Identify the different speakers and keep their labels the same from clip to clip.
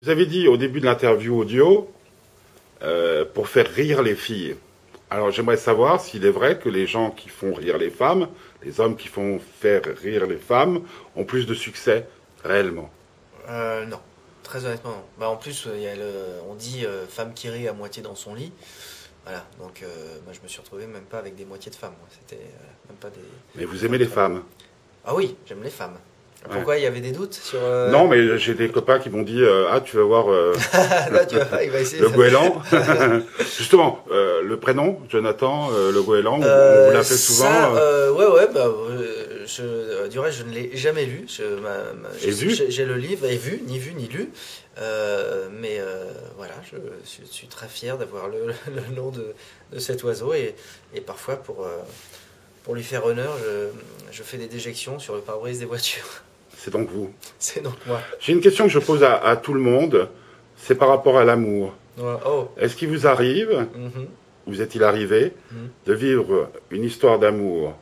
Speaker 1: Vous avez dit au début de l'interview audio euh, pour faire rire les filles. Alors j'aimerais savoir s'il est vrai que les gens qui font rire les femmes, les hommes qui font faire rire les femmes, ont plus de succès réellement?
Speaker 2: Euh, non, très honnêtement non. Bah, en plus, il y a le, on dit euh, femme qui rit à moitié dans son lit. Voilà, donc euh, moi je me suis retrouvé même pas avec des moitiés de femmes. C'était même pas des.
Speaker 1: Mais vous aimez les femmes?
Speaker 2: Ah oui, j'aime les femmes. Pourquoi il y avait des doutes sur. euh,
Speaker 1: Non, mais j'ai des copains qui m'ont dit euh, ah tu vas voir euh,
Speaker 2: Là, tu vois, il va essayer.
Speaker 1: le goéland. Justement, le prénom Jonathan, le goéland, on- on l'appelle souvent.
Speaker 2: ça, ouais, ouais, bah, je, du reste, je ne l'ai jamais lu. J'ai- le livre, et vu, ni vu, ni lu. Mais voilà, je, suis- je suis très fier d'avoir le, le nom de, de cet oiseau. Et, et parfois, pour, pour lui faire honneur, je, je fais des déjections sur le pare-brise des voitures.
Speaker 1: C'est donc vous.
Speaker 2: C'est donc moi.
Speaker 1: J'ai une question que je pose à, à tout le monde. C'est par rapport à l'amour.
Speaker 2: Ouais, Oh,
Speaker 1: Est-ce qu'il vous arrive,
Speaker 2: mhm.
Speaker 1: vous est-il arrivé,
Speaker 2: Mhm.
Speaker 1: de vivre une histoire d'amour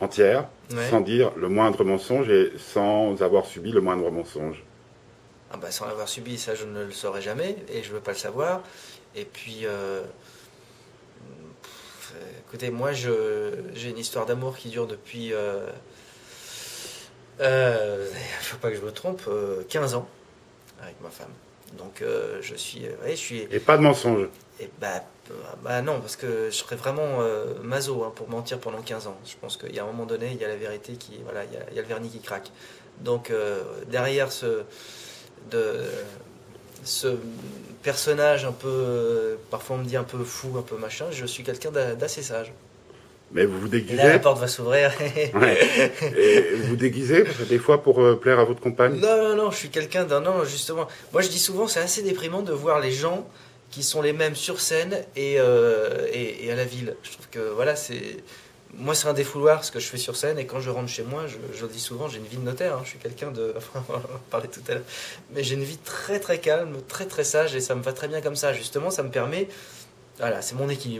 Speaker 1: entière,
Speaker 2: Ouais.
Speaker 1: sans dire le moindre mensonge et sans avoir subi le moindre mensonge?
Speaker 2: Ah bah, sans l'avoir subi, ça je ne le saurais jamais et je ne veux pas le savoir. Et puis, euh, pff, écoutez, moi je- j'ai une histoire d'amour qui dure depuis, euh, euh, faut pas que je me trompe, euh, 15 ans avec ma femme. Donc euh, je suis, euh, ouais, je suis,
Speaker 1: Et pas de mensonge.
Speaker 2: et bah, euh, bah non, parce que je serais vraiment euh, maso hein, pour mentir pendant 15 ans. Je pense qu'il y a un moment donné, il y a la vérité qui. Voilà, il y a, il y a le vernis qui craque. Donc, euh, derrière ce, de, ce personnage un peu. euh, parfois, on me dit un peu fou, un peu machin, je suis quelqu'un d'a- d'assez sage.
Speaker 1: Mais vous vous
Speaker 2: Et là,
Speaker 1: déguisez
Speaker 2: la porte va s'ouvrir.
Speaker 1: Ouais. Et vous vous déguisez des fois pour euh, plaire à votre compagne
Speaker 2: Non, non, non, je suis quelqu'un d'un. Non, justement. Moi, je dis souvent, c'est assez déprimant de voir les gens qui sont les mêmes sur scène et, euh, et, et à la ville. Je trouve que, voilà, c'est. Moi, c'est un défouloir ce que je fais sur scène et quand je rentre chez moi, je, je le dis souvent, j'ai une vie de notaire. hein. Je suis quelqu'un de. Enfin, on en parlait tout à l'heure. Mais j'ai une vie très, très calme, très, très sage et ça me va très bien comme ça. Justement, ça me permet. Voilà, c'est mon équilibre.